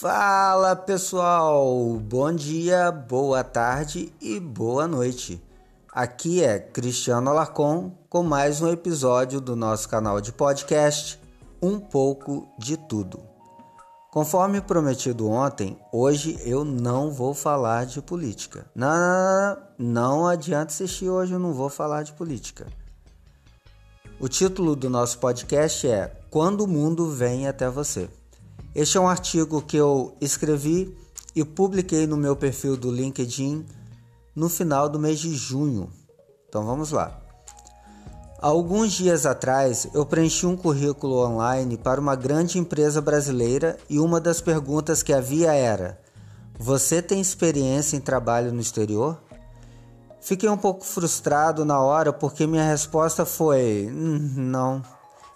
Fala pessoal, bom dia, boa tarde e boa noite. Aqui é Cristiano Alarcon com mais um episódio do nosso canal de podcast Um pouco de tudo. Conforme prometido ontem, hoje eu não vou falar de política. Não, não, não, não adianta assistir hoje, eu não vou falar de política. O título do nosso podcast é Quando o Mundo Vem Até Você. Este é um artigo que eu escrevi e publiquei no meu perfil do LinkedIn no final do mês de junho. Então vamos lá. Alguns dias atrás, eu preenchi um currículo online para uma grande empresa brasileira e uma das perguntas que havia era: Você tem experiência em trabalho no exterior? Fiquei um pouco frustrado na hora porque minha resposta foi: hum, Não.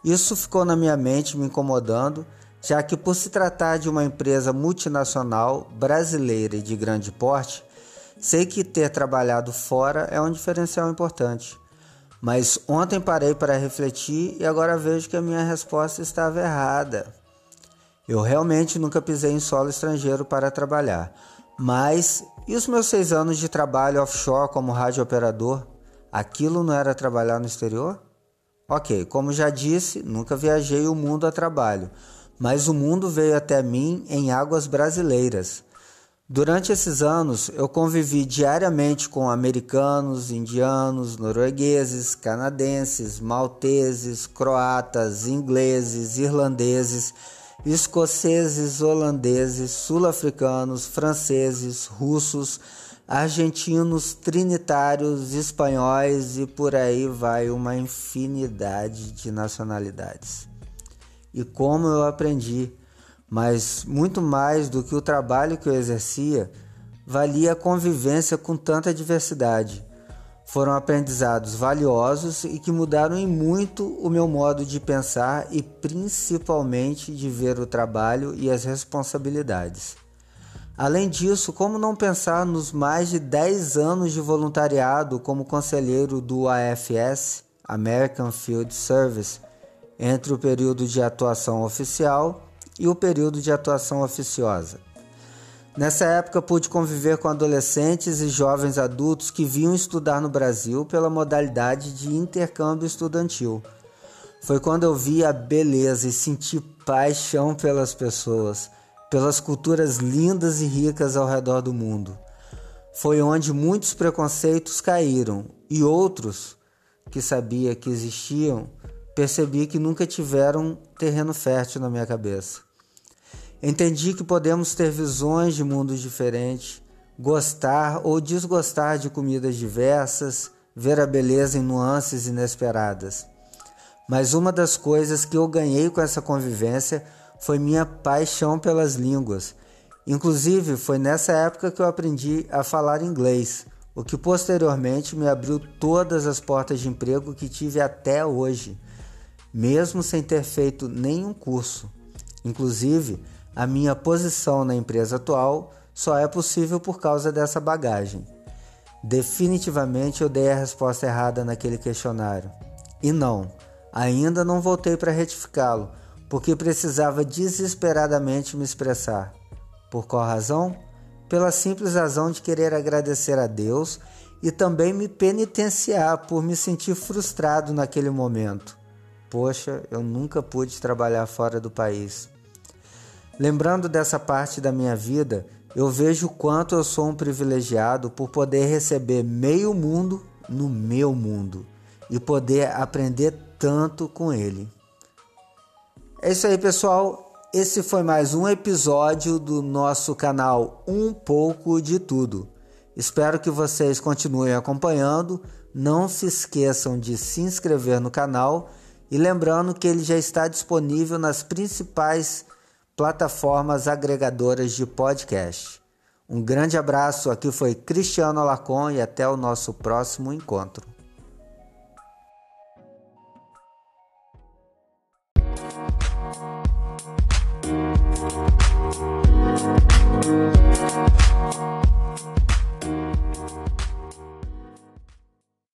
Isso ficou na minha mente me incomodando já que, por se tratar de uma empresa multinacional brasileira e de grande porte, sei que ter trabalhado fora é um diferencial importante. Mas ontem parei para refletir e agora vejo que a minha resposta estava errada. Eu realmente nunca pisei em solo estrangeiro para trabalhar. Mas e os meus seis anos de trabalho offshore como rádio operador? Aquilo não era trabalhar no exterior? Ok, como já disse, nunca viajei o mundo a trabalho mas o mundo veio até mim em águas brasileiras. Durante esses anos, eu convivi diariamente com americanos, indianos, noruegueses, canadenses, malteses, croatas, ingleses, irlandeses, escoceses, holandeses, sul-africanos, franceses, russos, argentinos, trinitários, espanhóis e por aí vai uma infinidade de nacionalidades e como eu aprendi, mas muito mais do que o trabalho que eu exercia, valia a convivência com tanta diversidade. Foram aprendizados valiosos e que mudaram em muito o meu modo de pensar e principalmente de ver o trabalho e as responsabilidades. Além disso, como não pensar nos mais de 10 anos de voluntariado como conselheiro do AFS, American Field Service, entre o período de atuação oficial e o período de atuação oficiosa. Nessa época pude conviver com adolescentes e jovens adultos que vinham estudar no Brasil pela modalidade de intercâmbio estudantil. Foi quando eu vi a beleza e senti paixão pelas pessoas, pelas culturas lindas e ricas ao redor do mundo. Foi onde muitos preconceitos caíram e outros que sabia que existiam percebi que nunca tiveram terreno fértil na minha cabeça. Entendi que podemos ter visões de mundos diferentes, gostar ou desgostar de comidas diversas, ver a beleza em nuances inesperadas. Mas uma das coisas que eu ganhei com essa convivência foi minha paixão pelas línguas. Inclusive, foi nessa época que eu aprendi a falar inglês, o que posteriormente me abriu todas as portas de emprego que tive até hoje mesmo sem ter feito nenhum curso. Inclusive, a minha posição na empresa atual só é possível por causa dessa bagagem. Definitivamente eu dei a resposta errada naquele questionário. E não, ainda não voltei para retificá-lo, porque precisava desesperadamente me expressar. Por qual razão? Pela simples razão de querer agradecer a Deus e também me penitenciar por me sentir frustrado naquele momento. Poxa, eu nunca pude trabalhar fora do país. Lembrando dessa parte da minha vida, eu vejo quanto eu sou um privilegiado por poder receber meio mundo no meu mundo e poder aprender tanto com ele. É isso aí, pessoal. Esse foi mais um episódio do nosso canal Um Pouco de Tudo. Espero que vocês continuem acompanhando. Não se esqueçam de se inscrever no canal e lembrando que ele já está disponível nas principais plataformas agregadoras de podcast. Um grande abraço, aqui foi Cristiano Alacon e até o nosso próximo encontro.